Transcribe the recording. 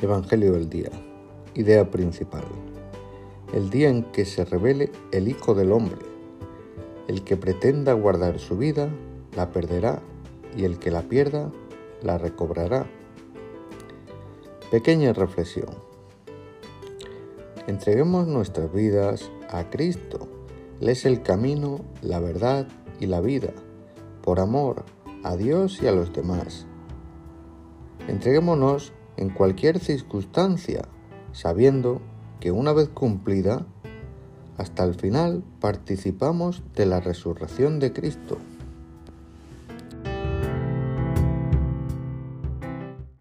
Evangelio del día. Idea principal. El día en que se revele el Hijo del Hombre. El que pretenda guardar su vida, la perderá, y el que la pierda, la recobrará. Pequeña reflexión. Entreguemos nuestras vidas a Cristo. Él es el camino, la verdad y la vida, por amor a Dios y a los demás. Entreguémonos en cualquier circunstancia, sabiendo que una vez cumplida, hasta el final participamos de la resurrección de Cristo.